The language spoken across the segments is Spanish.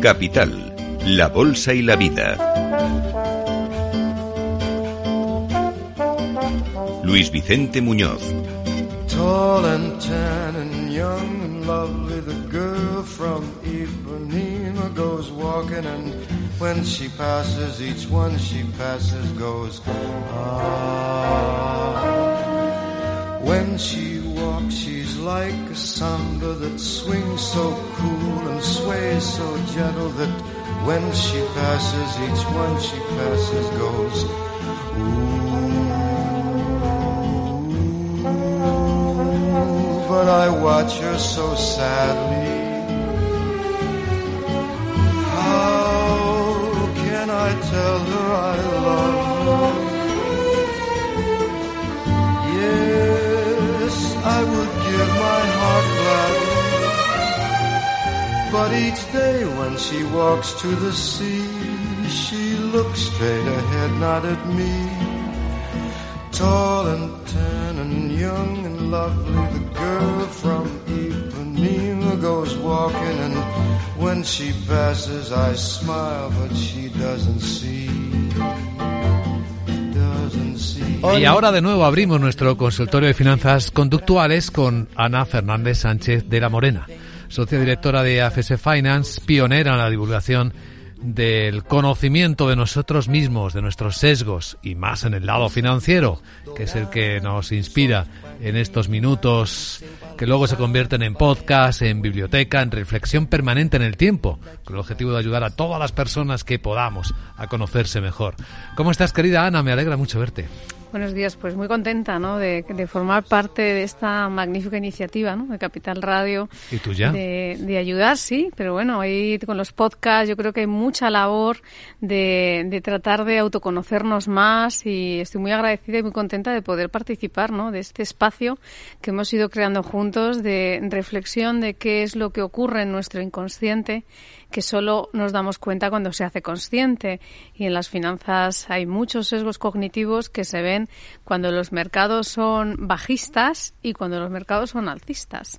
Capital, la Bolsa y la Vida. Luis Vicente Muñoz. Tall and tan and young and lovely, the girl from Ipanema goes walking and when she passes, each one she passes goes, ah. When she walks, she's like a samba that swings so cool and sways so gentle that when she passes, each one she passes goes, ooh. But I watch her so sadly. But each day when she walks to the sea, she looks straight ahead, not at me. Tall and tan and young and lovely, the girl from Ipanema goes walking, and when she passes, I smile, but she. Doesn't see. Y ahora de nuevo abrimos nuestro consultorio de finanzas conductuales con Ana Fernández Sánchez de la Morena, socia directora de AFS Finance, pionera en la divulgación del conocimiento de nosotros mismos, de nuestros sesgos y más en el lado financiero, que es el que nos inspira en estos minutos que luego se convierten en podcast, en biblioteca, en reflexión permanente en el tiempo, con el objetivo de ayudar a todas las personas que podamos a conocerse mejor. ¿Cómo estás, querida Ana? Me alegra mucho verte. Buenos días, pues muy contenta ¿no? de, de formar parte de esta magnífica iniciativa ¿no? de Capital Radio. ¿Y tú ya? De, de ayudar, sí, pero bueno, ahí con los podcasts yo creo que hay mucha labor de, de tratar de autoconocernos más y estoy muy agradecida y muy contenta de poder participar ¿no? de este espacio que hemos ido creando juntos de reflexión de qué es lo que ocurre en nuestro inconsciente que solo nos damos cuenta cuando se hace consciente. Y en las finanzas hay muchos sesgos cognitivos que se ven cuando los mercados son bajistas y cuando los mercados son alcistas.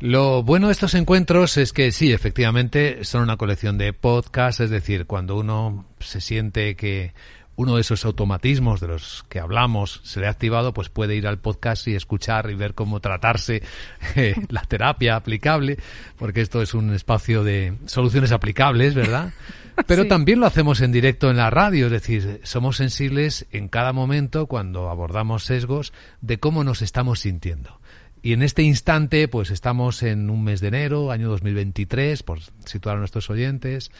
Lo bueno de estos encuentros es que sí, efectivamente, son una colección de podcasts, es decir, cuando uno se siente que uno de esos automatismos de los que hablamos se le ha activado, pues puede ir al podcast y escuchar y ver cómo tratarse eh, la terapia aplicable, porque esto es un espacio de soluciones aplicables, ¿verdad? Pero Sí. también lo hacemos en directo en la radio, es decir, somos sensibles en cada momento cuando abordamos sesgos de cómo nos estamos sintiendo. Y en este instante, pues estamos en un mes de enero, año 2023, por situar a nuestros oyentes,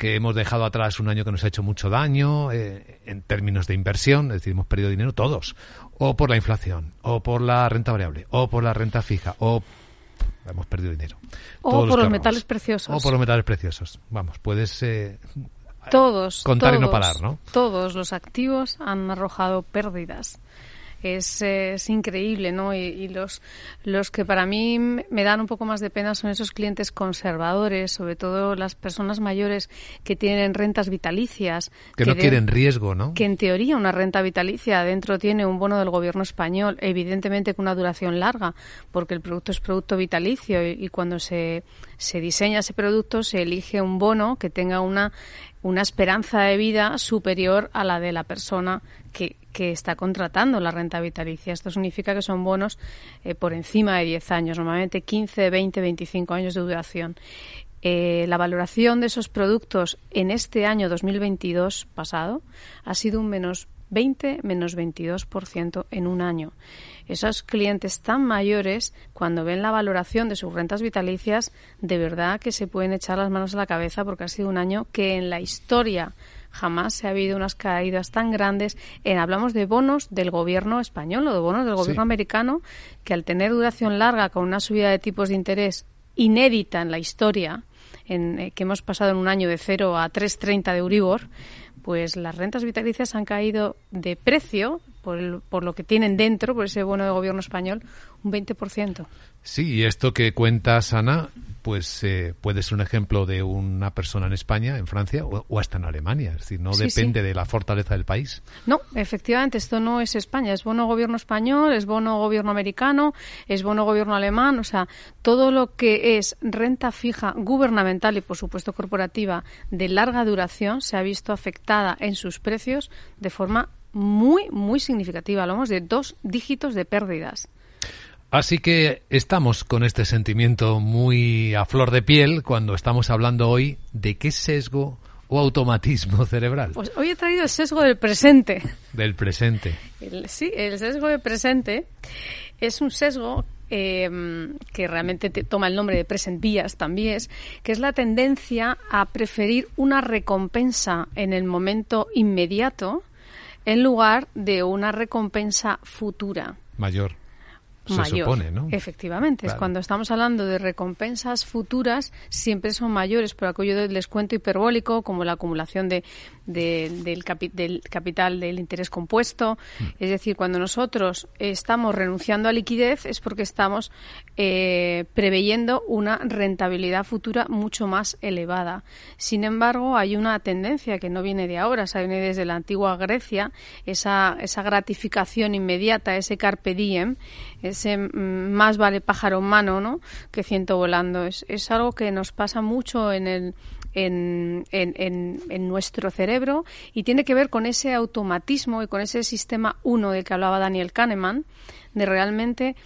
que hemos dejado atrás un año que nos ha hecho mucho daño eh, en términos de inversión, es decir, hemos perdido dinero todos, o por la inflación, o por la renta variable, o por la renta fija, o hemos perdido dinero. O Todos por los metales preciosos. O por los metales preciosos. Vamos, puedes eh, Todos. Contar y no todos, parar, ¿no? Todos los activos han arrojado pérdidas. Es, es increíble, ¿no? Y, y los, los que para mí me dan un poco más de pena son esos clientes conservadores, sobre todo las personas mayores que tienen rentas vitalicias. que no de- quieren riesgo, ¿no? que en teoría una renta vitalicia adentro tiene un bono del gobierno español, evidentemente con una duración larga, porque el producto es producto vitalicio y, y cuando se, se diseña ese producto se elige un bono que tenga una, una esperanza de vida superior a la de la persona que, que está contratando la renta vitalicia. Esto significa que son bonos eh, por encima de 10 años, normalmente 15, 20, 25 años de duración. Eh, la valoración de esos productos en este año 2022 pasado ha sido un menos 20, menos 22% en un año. Esos clientes tan mayores, cuando ven la valoración de sus rentas vitalicias, de verdad que se pueden echar las manos a la cabeza porque ha sido un año que en la historia jamás se ha habido unas caídas tan grandes. En, hablamos de bonos del gobierno español o de bonos del gobierno Sí. americano que al tener duración larga con una subida de tipos de interés inédita en la historia, en, eh, que hemos pasado en un año de 0 a 3,30 de Euribor, pues las rentas vitalicias han caído de precio por, el- por lo que tienen dentro, por ese bono de gobierno español, un 20%. Sí, y esto que cuentas, Ana, pues eh, puede ser un ejemplo de una persona en España, en Francia o, hasta en Alemania. Es decir, no depende de la fortaleza del país. No, efectivamente, esto no es España. Es bono gobierno español, es bono gobierno americano, es bono gobierno alemán. O sea, todo lo que es renta fija gubernamental y, por supuesto, corporativa de larga duración se ha visto afectada en sus precios de forma muy, muy significativa. Hablamos de dos dígitos de pérdidas. Así que estamos con este sentimiento muy a flor de piel cuando estamos hablando hoy de qué sesgo o automatismo cerebral. Pues hoy he traído el sesgo del presente. Del presente. sí, el sesgo del presente es un sesgo em, que realmente toma el nombre de present bias también, que es la tendencia a preferir una recompensa en el momento inmediato en lugar de una recompensa futura. Mayor mayor. Efectivamente, es cuando estamos hablando de recompensas futuras, siempre son mayores por aquello del descuento hiperbólico, como la acumulación de, del, del, capital del interés compuesto. Mm. Es decir, cuando nosotros estamos renunciando a liquidez es porque estamos eh, preveyendo una rentabilidad futura mucho más elevada. Sin embargo, hay una tendencia que no viene de ahora, se viene desde la antigua Grecia, esa, esa gratificación inmediata, ese carpe diem, ese mm, más vale pájaro mano ¿no? que ciento volando. Es, es algo que nos pasa mucho en el en, en, en, nuestro cerebro y tiene que ver con ese automatismo y con ese sistema uno del que hablaba Daniel Kahneman, de realmente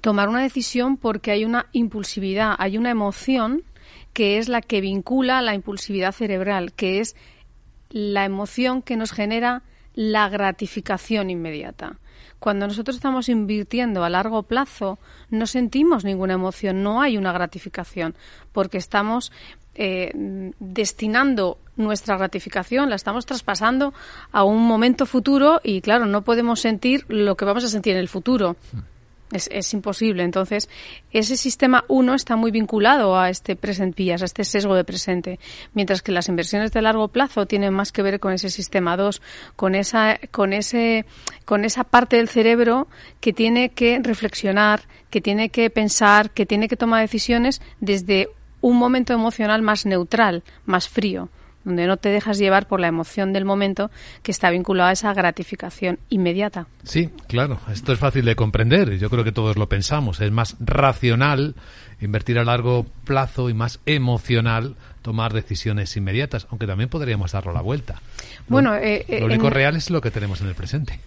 tomar una decisión porque hay una impulsividad, hay una emoción que es la que vincula la impulsividad cerebral, que es la emoción que nos genera la gratificación inmediata. Cuando nosotros estamos invirtiendo a largo plazo, no sentimos ninguna emoción, no hay una gratificación, porque estamos eh, destinando nuestra gratificación, la estamos traspasando a un momento futuro y, claro, no podemos sentir lo que vamos a sentir en el futuro. Es, es, imposible. Entonces, ese sistema 1 está muy vinculado a este present bias, a este sesgo de presente, mientras que las inversiones de largo plazo tienen más que ver con ese sistema 2, con esa, con ese, con esa parte del cerebro que tiene que reflexionar, que tiene que pensar, que tiene que tomar decisiones desde un momento emocional más neutral, más frío, donde no te dejas llevar por la emoción del momento que está vinculada a esa gratificación inmediata. Sí, claro, esto es fácil de comprender, yo creo que todos lo pensamos, es más racional invertir a largo plazo y más emocional tomar decisiones inmediatas, aunque también podríamos darlo la vuelta. Bueno, lo, eh, lo único real es lo que tenemos en el presente.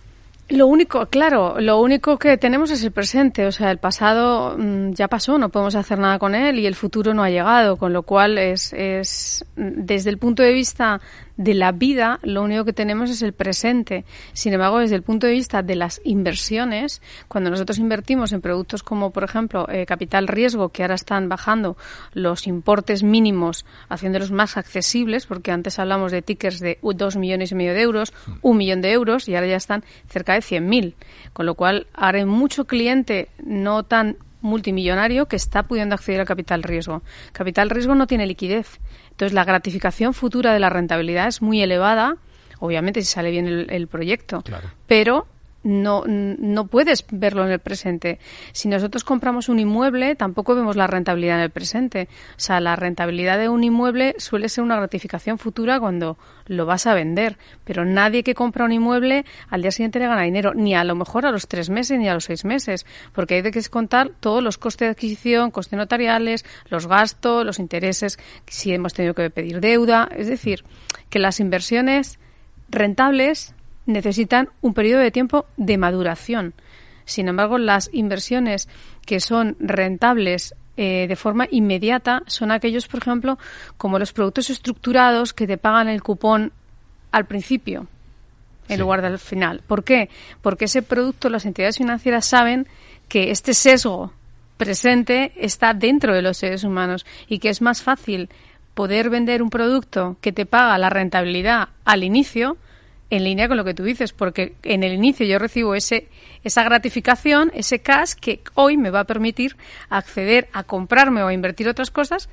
Lo único, claro, lo único que tenemos es el presente, o sea, el pasado mm, ya pasó, no podemos hacer nada con él y el futuro no ha llegado, con lo cual es, es desde el punto de vista de la vida, lo único que tenemos es el presente. Sin embargo, desde el punto de vista de las inversiones, cuando nosotros invertimos en productos como, por ejemplo, eh, capital riesgo, que ahora están bajando los importes mínimos, haciéndolos más accesibles, porque antes hablamos de tickets de dos millones y medio de euros, un millón de euros, y ahora ya están cerca de 100.000. Con lo cual, ahora hay mucho cliente no tan multimillonario que está pudiendo acceder al capital riesgo. Capital riesgo no tiene liquidez. Entonces, la gratificación futura de la rentabilidad es muy elevada, obviamente si sale bien el, proyecto, pero no, no puedes verlo en el presente. Si nosotros compramos un inmueble, tampoco vemos la rentabilidad en el presente. O sea, la rentabilidad de un inmueble suele ser una gratificación futura cuando lo vas a vender. Pero nadie que compra un inmueble al día siguiente le gana dinero, ni a lo mejor a los tres meses ni a los seis meses, porque hay que contar todos los costes de adquisición, costes notariales, los gastos, los intereses, si hemos tenido que pedir deuda. Es decir, que las inversiones rentables necesitan un periodo de tiempo de maduración. Sin embargo, las inversiones que son rentables eh, de forma inmediata son aquellos, por ejemplo, como los productos estructurados que te pagan el cupón al principio en lugar del final. ¿Por qué? Porque ese producto las entidades financieras saben que este sesgo presente está dentro de los seres humanos y que es más fácil poder vender un producto que te paga la rentabilidad al inicio en línea con lo que tú dices, porque en el inicio yo recibo ese, esa gratificación, ese cash que hoy me va a permitir acceder a comprarme o a invertir otras cosas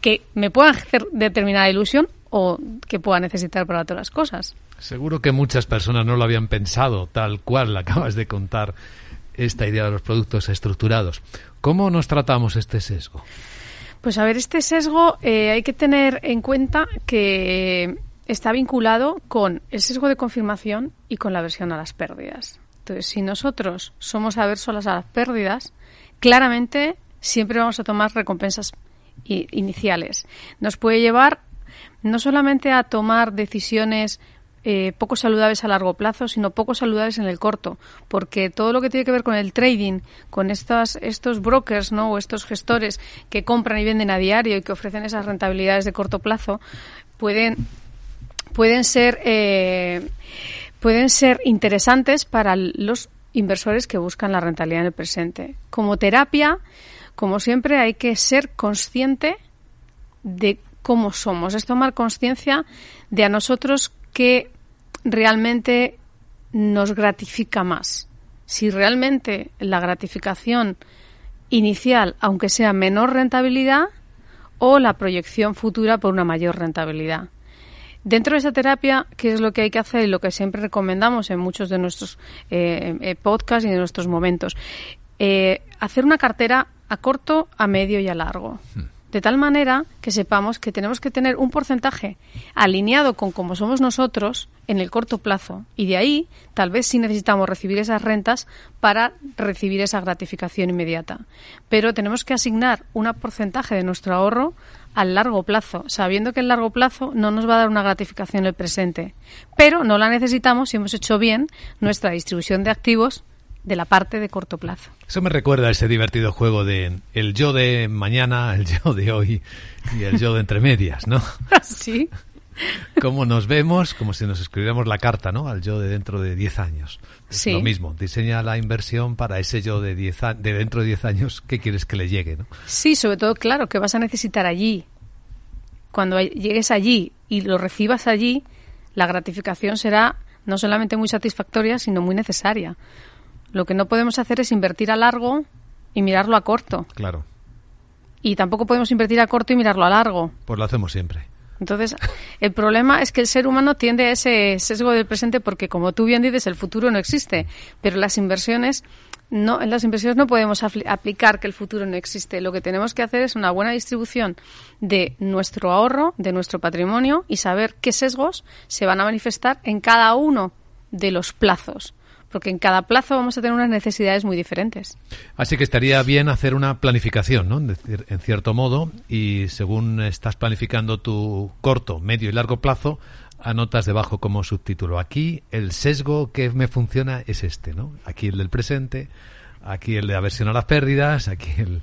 que me puedan hacer determinada ilusión o que pueda necesitar para otras cosas. Seguro que muchas personas no lo habían pensado tal cual la acabas de contar esta idea de los productos estructurados. ¿Cómo nos tratamos este sesgo? Pues a ver, este sesgo eh, hay que tener en cuenta que está vinculado con el sesgo de confirmación y con la aversión a las pérdidas. Entonces, si nosotros somos aversos a las pérdidas, claramente siempre vamos a tomar recompensas iniciales. Nos puede llevar no solamente a tomar decisiones eh, poco saludables a largo plazo, sino poco saludables en el corto, porque todo lo que tiene que ver con el trading, con estas, estos brokers ¿no? o estos gestores que compran y venden a diario y que ofrecen esas rentabilidades de corto plazo, pueden, pueden, ser, eh, pueden ser interesantes para los inversores que buscan la rentabilidad en el presente. Como terapia, como siempre, hay que ser consciente de cómo somos, es tomar conciencia de a nosotros que realmente nos gratifica más. Si realmente la gratificación inicial, aunque sea menor rentabilidad, o la proyección futura por una mayor rentabilidad. Dentro de esa terapia, ¿qué es lo que hay que hacer y lo que siempre recomendamos en muchos de nuestros eh, eh, podcasts y de nuestros momentos? Eh, hacer una cartera a corto, a medio y a largo. Hmm de tal manera que sepamos que tenemos que tener un porcentaje alineado con como somos nosotros en el corto plazo y de ahí tal vez sí necesitamos recibir esas rentas para recibir esa gratificación inmediata. Pero tenemos que asignar un porcentaje de nuestro ahorro al largo plazo, sabiendo que el largo plazo no nos va a dar una gratificación en el presente, pero no la necesitamos si hemos hecho bien nuestra distribución de activos de la parte de corto plazo. Eso me recuerda a ese divertido juego de el yo de mañana, el yo de hoy y el yo de entre medias, ¿no? Sí. Como nos vemos, como si nos escribiéramos la carta, ¿no? Al yo de dentro de 10 años. Es sí. lo mismo, diseña la inversión para ese yo de, diez de dentro de 10 años que quieres que le llegue, ¿no? Sí, sobre todo, claro, que vas a necesitar allí. Cuando llegues allí y lo recibas allí, la gratificación será no solamente muy satisfactoria, sino muy necesaria. Lo que no podemos hacer es invertir a largo y mirarlo a corto. Claro. Y tampoco podemos invertir a corto y mirarlo a largo. Pues lo hacemos siempre. Entonces, el problema es que el ser humano tiende a ese sesgo del presente porque, como tú bien dices, el futuro no existe. Pero las inversiones, no, en las inversiones no podemos aplicar que el futuro no existe. Lo que tenemos que hacer es una buena distribución de nuestro ahorro, de nuestro patrimonio y saber qué sesgos se van a manifestar en cada uno de los plazos porque en cada plazo vamos a tener unas necesidades muy diferentes. Así que estaría bien hacer una planificación, ¿no? En cierto modo, y según estás planificando tu corto, medio y largo plazo, anotas debajo como subtítulo. Aquí el sesgo que me funciona es este, ¿no? Aquí el del presente, aquí el de aversión a las pérdidas, aquí el,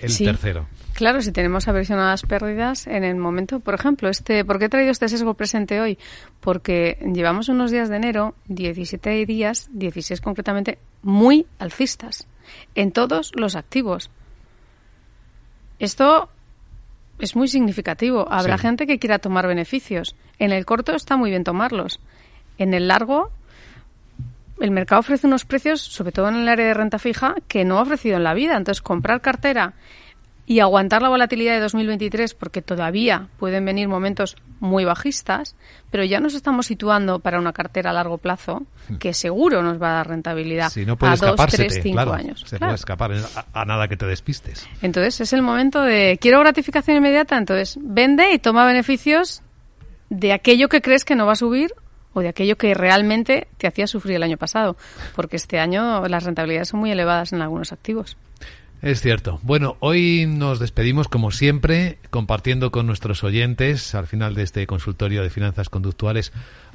el tercero. Claro, si tenemos aversión a las pérdidas en el momento, por ejemplo, este, ¿por qué he traído este sesgo presente hoy? Porque llevamos unos días de enero, 17 días, 16 concretamente, muy alcistas en todos los activos. Esto es muy significativo. Habrá gente que quiera tomar beneficios. En el corto está muy bien tomarlos. En el largo, el mercado ofrece unos precios, sobre todo en el área de renta fija, que no ha ofrecido en la vida. Entonces, comprar cartera y aguantar la volatilidad de 2023, porque todavía pueden venir momentos muy bajistas, pero ya nos estamos situando para una cartera a largo plazo hmm. que seguro nos va a dar rentabilidad no a dos, tres, cinco años. Se puede escapar a, nada que te despistes. Entonces es el momento de quiero gratificación inmediata, entonces vende y toma beneficios de aquello que crees que no va a subir o de aquello que realmente te hacía sufrir el año pasado, porque este año las rentabilidades son muy elevadas en algunos activos. Es cierto. Bueno, hoy nos despedimos como siempre compartiendo con nuestros oyentes al final de este consultorio de finanzas conductuales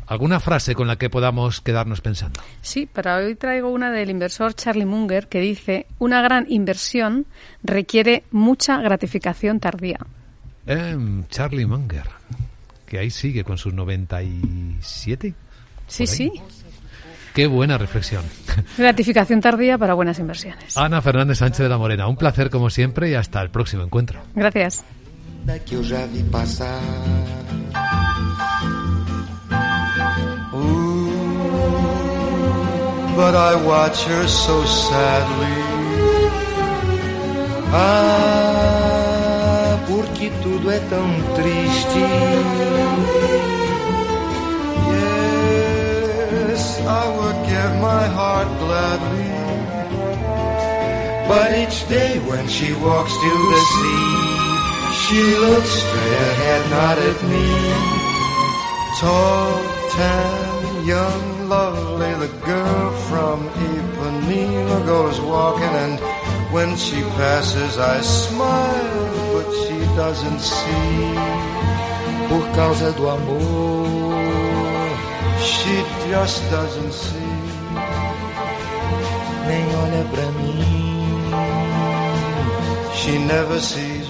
alguna frase con la que podamos quedarnos pensando. Sí, para hoy traigo una del inversor Charlie Munger que dice, una gran inversión requiere mucha gratificación tardía. Eh, Charlie Munger, que ahí sigue con sus 97. Sí, sí. Qué buena reflexión. Gratificación tardía para buenas inversiones. Ana Fernández Sánchez de la Morena, un placer como siempre y hasta el próximo encuentro. Gracias. but I watch her so sadly. Ah, porque tudo é tão triste. I would give my heart gladly But each day when she walks to the sea, she looks straight ahead, not at me. Tall, tan, young, lovely, the girl from Ipanema goes walking and when she passes I smile, doesn't see. Por causa do amor, she just doesn't see. Nem olha pra mim. She never sees